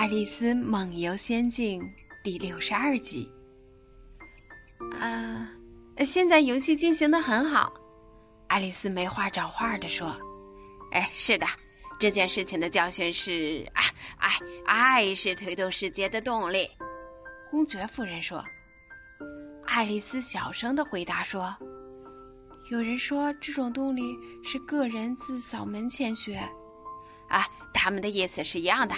爱丽丝梦游仙境》第六十二集。啊，现在游戏进行的很好。爱丽丝没话找话的说：“哎，是的，这件事情的教训是啊，爱爱是推动世界的动力。”公爵夫人说。爱丽丝小声的回答说：“有人说这种动力是个人自扫门前雪。”啊，他们的意思是一样的。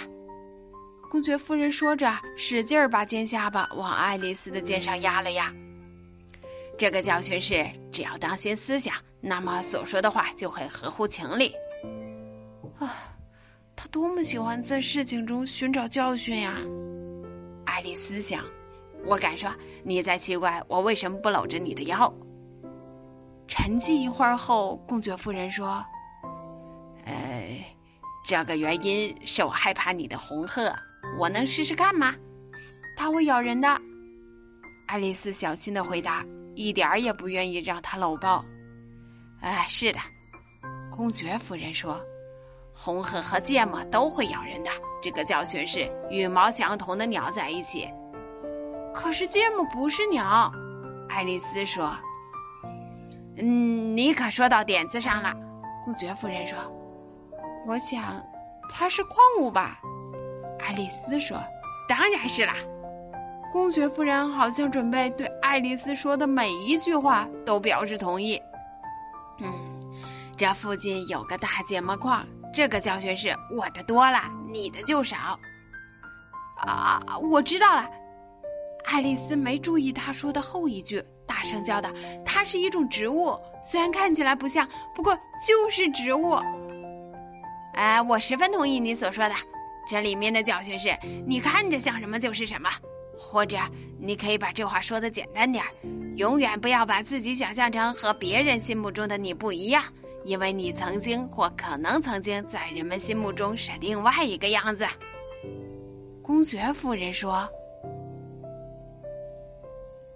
公爵夫人说着，使劲儿把尖下巴往爱丽丝的肩上压了压。这个教训是：只要当心思想，那么所说的话就会合乎情理。啊，他多么喜欢在事情中寻找教训呀！爱丽丝想。我敢说，你在奇怪我为什么不搂着你的腰。沉寂一会儿后，公爵夫人说：“呃，这个原因是我害怕你的红鹤。我能试试看吗？它会咬人的。”爱丽丝小心的回答，一点儿也不愿意让它搂抱。哎，是的，公爵夫人说：“红鹤和芥末都会咬人的。这个教训是羽毛相同的鸟在一起。”可是芥末不是鸟，爱丽丝说。嗯，你可说到点子上了，公爵夫人说。我想，它是矿物吧？爱丽丝说。当然是啦。公爵夫人好像准备对爱丽丝说的每一句话都表示同意。嗯，这附近有个大芥末矿，这个教训是我的多了，你的就少。啊，我知道了。爱丽丝没注意他说的后一句，大声叫道：“它是一种植物，虽然看起来不像，不过就是植物。”哎，我十分同意你所说的。这里面的教训是：你看着像什么就是什么。或者，你可以把这话说的简单点儿：永远不要把自己想象成和别人心目中的你不一样，因为你曾经或可能曾经在人们心目中是另外一个样子。公爵夫人说。